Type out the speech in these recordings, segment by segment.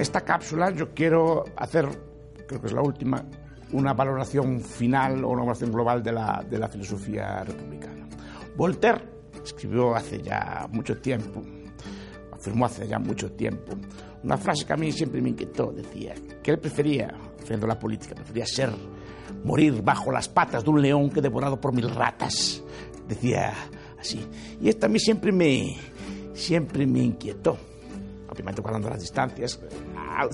Esta cápsula yo quiero hacer, creo que es la última, una valoración final o una valoración global de la, de la filosofía republicana. Voltaire escribió hace ya mucho tiempo, afirmó hace ya mucho tiempo, una frase que a mí siempre me inquietó, decía que él prefería, haciendo la política, prefería ser, morir bajo las patas de un león que devorado por mil ratas, decía así. Y esto a mí siempre me, siempre me inquietó obviamente guardando las distancias,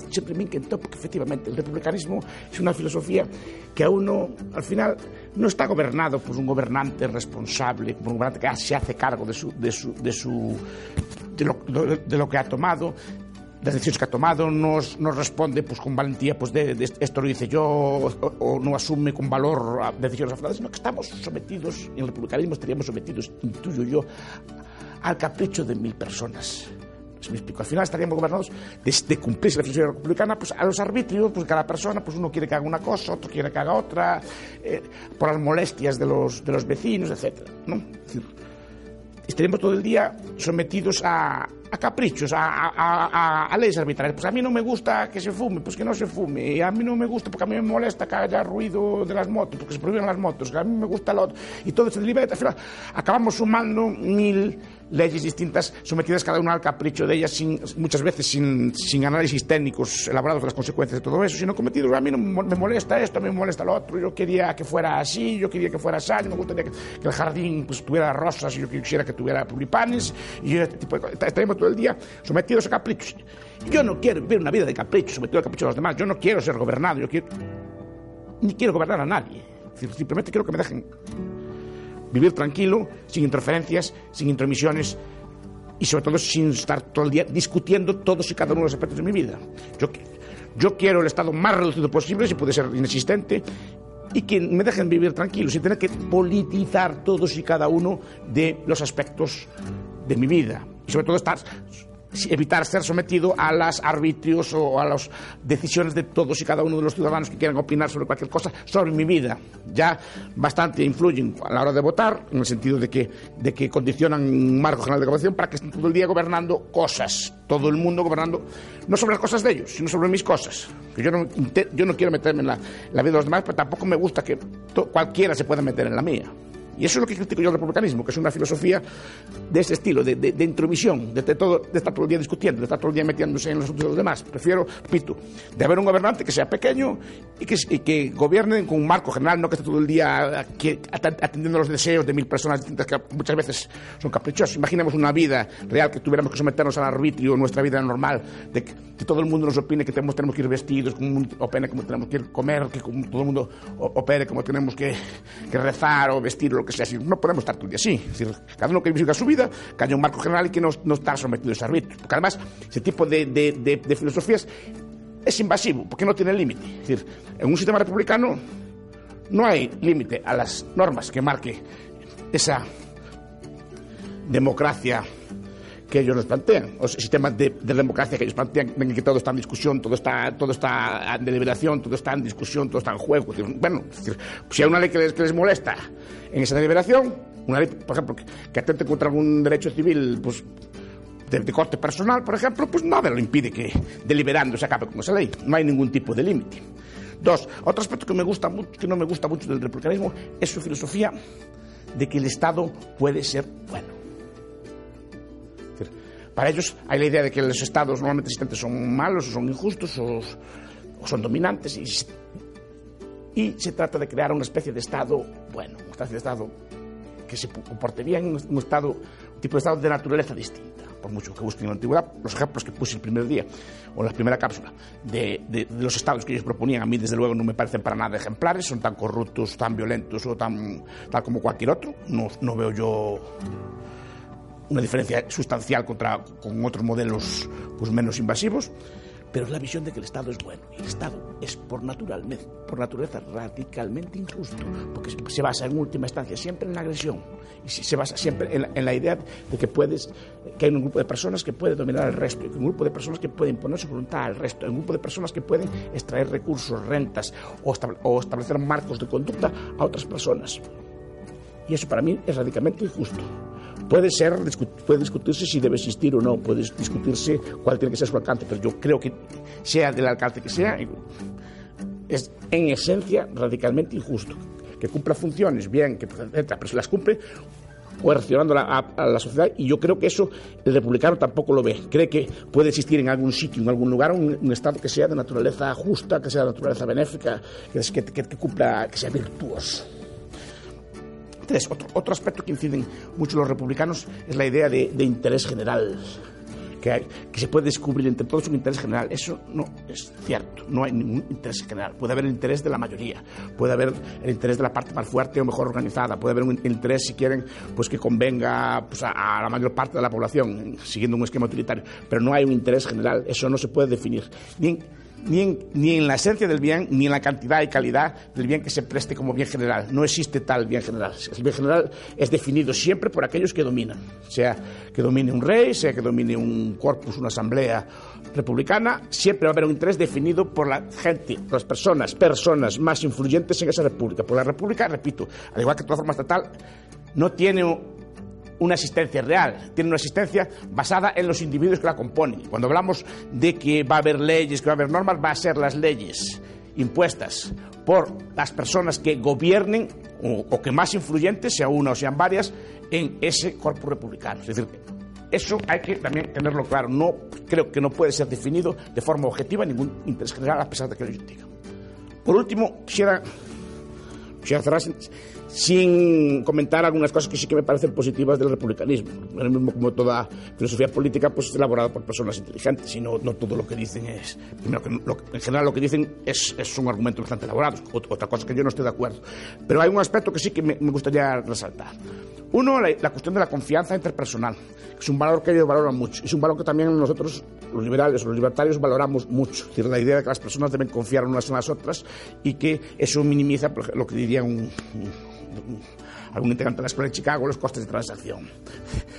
siempre me inquietó porque efectivamente el republicanismo es una filosofía que a uno al final no está gobernado por un gobernante responsable, por un gobernante que se hace cargo de, su, de, su, de, su, de, lo, de lo que ha tomado, las decisiones que ha tomado, no, no responde pues, con valentía, pues de, de esto lo hice yo, o, o, no asume con valor decisiones afrontales, sino que estamos sometidos, en el republicanismo estaríamos sometidos, intuyo yo, al capricho de mil personas. Si me explico, al final estaríamos gobernados de, cumplirse la filosofía republicana pues, a los arbitrios, pues cada persona, pues uno quiere que haga una cosa, otro quiere que haga otra, eh, por las molestias de los, de los vecinos, etc. ¿no? Es decir, estaríamos todo el día sometidos a, a caprichos, a, a, a, a, leyes arbitrarias. Pues a mí no me gusta que se fume, pues que no se fume. Y a mí no me gusta porque a mí me molesta que haya ruido de las motos, porque se prohíben las motos, que a mí me gusta lo otro. Y todo se libera. Al final acabamos sumando mil leyes distintas sometidas cada una al capricho de ellas, sin, muchas veces sin, sin, análisis técnicos elaborados de las consecuencias de todo eso, sino cometidos. A mí no me molesta esto, a mí me molesta lo otro. Yo quería que fuera así, yo quería que fuera así, me gustaría que, que el jardín pues, tuviera rosas, yo quisiera que tuviera tulipanes, y yo este tipo de todo el día sometidos a caprichos. Yo no quiero vivir una vida de caprichos, sometido al capricho de los demás. Yo no quiero ser gobernado, yo quiero. ni quiero gobernar a nadie. Simplemente quiero que me dejen vivir tranquilo, sin interferencias, sin intromisiones y sobre todo sin estar todo el día discutiendo todos y cada uno de los aspectos de mi vida. Yo, yo quiero el Estado más reducido posible, si puede ser inexistente, y que me dejen vivir tranquilo, sin tener que politizar todos y cada uno de los aspectos de mi vida. Y sobre todo estar evitar ser sometido a los arbitrios o a las decisiones de todos y cada uno de los ciudadanos que quieran opinar sobre cualquier cosa sobre mi vida. Ya bastante influyen a la hora de votar, en el sentido de que, de que condicionan un marco general de gobernación para que estén todo el día gobernando cosas, todo el mundo gobernando, no sobre las cosas de ellos, sino sobre mis cosas. Yo no, yo no quiero meterme en la, la vida de los demás, pero tampoco me gusta que cualquiera se pueda meter en la mía. Y eso es lo que critico yo del republicanismo, que es una filosofía de ese estilo, de, de, de intromisión, de, estar todo el día discutiendo, de estar todo el día metiéndose en los asuntos de los demás. Prefiero, repito, de haber un gobernante que sea pequeño y que, que gobierne con un marco general, no que esté todo el día aquí, atendiendo los deseos de mil personas distintas que muchas veces son caprichosos. Imaginemos una vida real que tuviéramos que someternos al arbitrio, nuestra vida normal, de que, todo el mundo nos opine que tenemos, tenemos que ir vestidos, como opine como tenemos que ir comer, que todo el mundo opere como tenemos que, que rezar o vestir que sea. Si no podemos estar todo el así. Cada uno que viva su vida, que haya un marco general y que no, no está sometido a ese arbitrio. Porque además, ese tipo de, filosofías es invasivo, porque no tiene límite. Decir, en un sistema republicano no hay límite a las normas que marque esa democracia que ellos nos plantean, los sistemas de, de, democracia que ellos plantean, en que todo está en discusión, todo está, todo está en deliberación, todo está en discusión, todo está en juego. Bueno, si hay una ley que les, molesta en esa deliberación, una ley, por ejemplo, que, que atente contra algún derecho civil, pues de, de, corte personal, por ejemplo, pues nada lo impide que deliberando se acabe con esa ley. No hay ningún tipo de límite. Dos, otro aspecto que me gusta mucho, que no me gusta mucho del republicanismo es su filosofía de que el Estado puede ser bueno. Para ellos hay la idea de que los estados normalmente existentes son malos, o son injustos, o, o son dominantes, y, y, se trata de crear una especie de estado bueno, una especie de estado que se comporte bien, un estado, un tipo de estado de naturaleza distinta. Por mucho que busquen en la antigüedad, los ejemplos que puse el primer día, o en la primera cápsula, de, de, de los estados que ellos proponían, a mí desde luego no me parecen para nada ejemplares, son tan corruptos, tan violentos o tan tal como cualquier otro. No, no veo yo una diferencia sustancial contra, con otros modelos pues, menos invasivos, pero es la visión de que el Estado es bueno. Y el Estado es por, naturalmente, por naturaleza radicalmente injusto, porque se basa en última instancia siempre en la agresión y se basa siempre en la, idea de que puedes, que hay un grupo de personas que puede dominar al resto, un grupo de personas que puede imponer su voluntad al resto, un grupo de personas que pueden extraer recursos, rentas o, o establecer marcos de conducta a otras personas. Y eso para mí es radicalmente injusto. Puede ser, puede discutirse si debe existir o no, puede discutirse cuál tiene que ser su alcance, pero yo creo que sea del alcance que sea, es en esencia radicalmente injusto. Que cumpla funciones, bien, que, pero se las cumple coercionando a, a, la sociedad y yo creo que eso el republicano tampoco lo ve. Cree que puede existir en algún sitio, en algún lugar, un, Estado que sea de naturaleza justa, que sea de naturaleza benéfica, que, que, que cumpla, que sea virtuoso. Tres, otro, aspecto que inciden mucho los republicanos es la idea de, interés general. Que, que, se puede descubrir entre todos un interés general. Eso no es cierto, no hay ningún interés general. Puede haber el interés de la mayoría, puede haber el interés de la parte más fuerte o mejor organizada, puede haber un interés, si quieren, pues que convenga pues, a, la mayor parte de la población, siguiendo un esquema utilitario, pero no hay un interés general, eso no se puede definir. Bien, ni en, ni en la esencia del bien, ni en la cantidad y calidad del bien que se preste como bien general. No existe tal bien general. El bien general es definido siempre por aquellos que dominan, sea que domine un rey, sea que domine un corpus, una asamblea republicana, siempre va a haber un interés definido por la gente, por las personas, personas más influyentes en esa república. Por la república, repito, al igual que toda forma estatal, no tiene una asistencia real, tiene una asistencia basada en los individuos que la componen. Cuando hablamos de que va a haber leyes, que va a haber normas, va a ser las leyes impuestas por las personas que gobiernen o, que más influyentes, sea una o sean varias, en ese cuerpo republicano. Es decir, eso hay que también tenerlo claro. No, creo que no puede ser definido de forma objetiva ningún interés general, a pesar de que lo diga. Por último, quisiera, quisiera cerrar sin comentar algunas cosas que sí que me parecen positivas del republicanismo. Lo mismo como toda filosofía política, pues es elaborada por personas inteligentes y no, todo lo que dicen es... Primero, que en general lo que dicen es, es un argumento bastante elaborado, otra cosa que yo no estoy de acuerdo. Pero hay un aspecto que sí que me, gustaría resaltar. Uno, la, cuestión de la confianza interpersonal, que es un valor que ellos valoran mucho. Es un valor que también nosotros, los liberales los libertarios, valoramos mucho. Es decir, la idea de que las personas deben confiar unas en las otras y que eso minimiza lo que diría un algún integrante de la escuela de Chicago, los costes de transacción.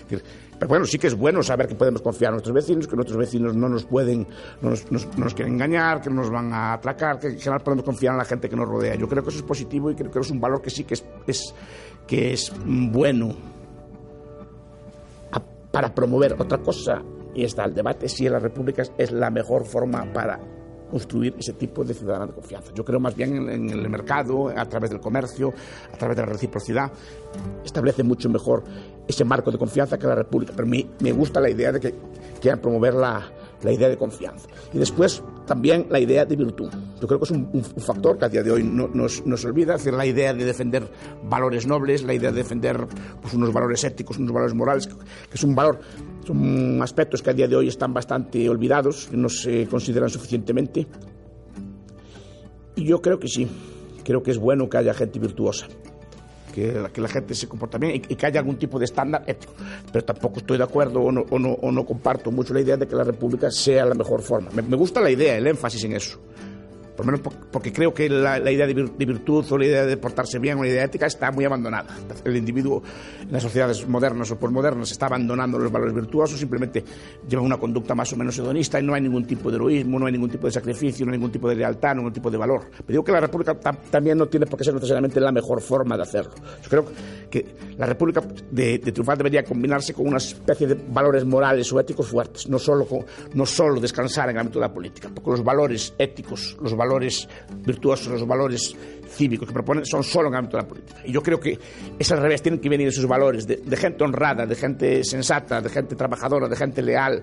Pero bueno, sí que es bueno saber que podemos confiar en nuestros vecinos, que nuestros vecinos no nos pueden, no nos, quieren engañar, que no nos van a atracar, que en general podemos confiar en la gente que nos rodea. Yo creo que eso es positivo y creo que es un valor que sí que es, es que es bueno para promover otra cosa y está el debate si la república es la mejor forma para construir ese tipo de ciudadana de confianza. Yo creo más bien en, el mercado, a través del comercio, a través de la reciprocidad, establece mucho mejor ese marco de confianza que la República. Pero mí me gusta la idea de que quieran promover la, la idea de confianza. Y después también la idea de virtud. Yo creo que es un, factor que a día de hoy no, nos, nos, olvida, es decir, la idea de defender valores nobles, la idea de defender pues, unos valores éticos, unos valores morales, que es un valor, son aspectos que a día de hoy están bastante olvidados, que no se consideran suficientemente. Y yo creo que sí, creo que es bueno que haya gente virtuosa que la, gente se comporte bien y, que haya algún tipo de estándar ético. Pero tampoco estoy de acuerdo o no, o no, o no comparto mucho la idea de que la república sea la mejor forma. me gusta la idea, el énfasis en eso por lo menos porque creo que la, idea de, virtud o la idea de portarse bien o la idea ética está muy abandonada. El individuo en las sociedades modernas o postmodernas está abandonando los valores virtuosos, simplemente lleva una conducta más o menos hedonista y no hay ningún tipo de heroísmo, no hay ningún tipo de sacrificio, no hay ningún tipo de lealtad, no hay ningún tipo de valor. Pero digo que la República también no tiene por qué ser necesariamente la mejor forma de hacerlo. Yo creo que la República de, triunfar debería combinarse con una especie de valores morales o éticos fuertes, no solo, no solo descansar en el ámbito de la política, porque los valores éticos, los valores valores virtuosos, los valores cívicos que proponen son solo en el ámbito de la política. Y yo creo que es al revés, tienen que venir esos valores de, gente honrada, de gente sensata, de gente trabajadora, de gente leal,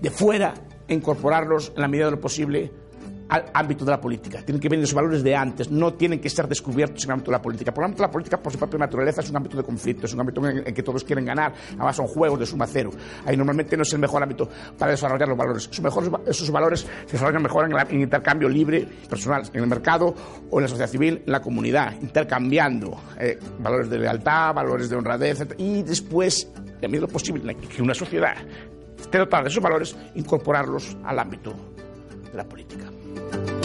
de fuera, incorporarlos en la medida de lo posible al ámbito de la política. Tienen que venir los valores de antes, no tienen que ser descubiertos en el ámbito de la política. Por el ámbito de la política, por su propia naturaleza, es un ámbito de conflicto, es un ámbito en, el que todos quieren ganar, además son juegos de suma cero. Ahí normalmente no es el mejor ámbito para desarrollar los valores. Esos, valores se desarrollan mejor en, intercambio libre, personal, en el mercado o en la sociedad civil, en la comunidad, intercambiando eh, valores de lealtad, valores de honradez, y después a medida lo posible que una sociedad esté dotada de esos valores, incorporarlos al ámbito de la política.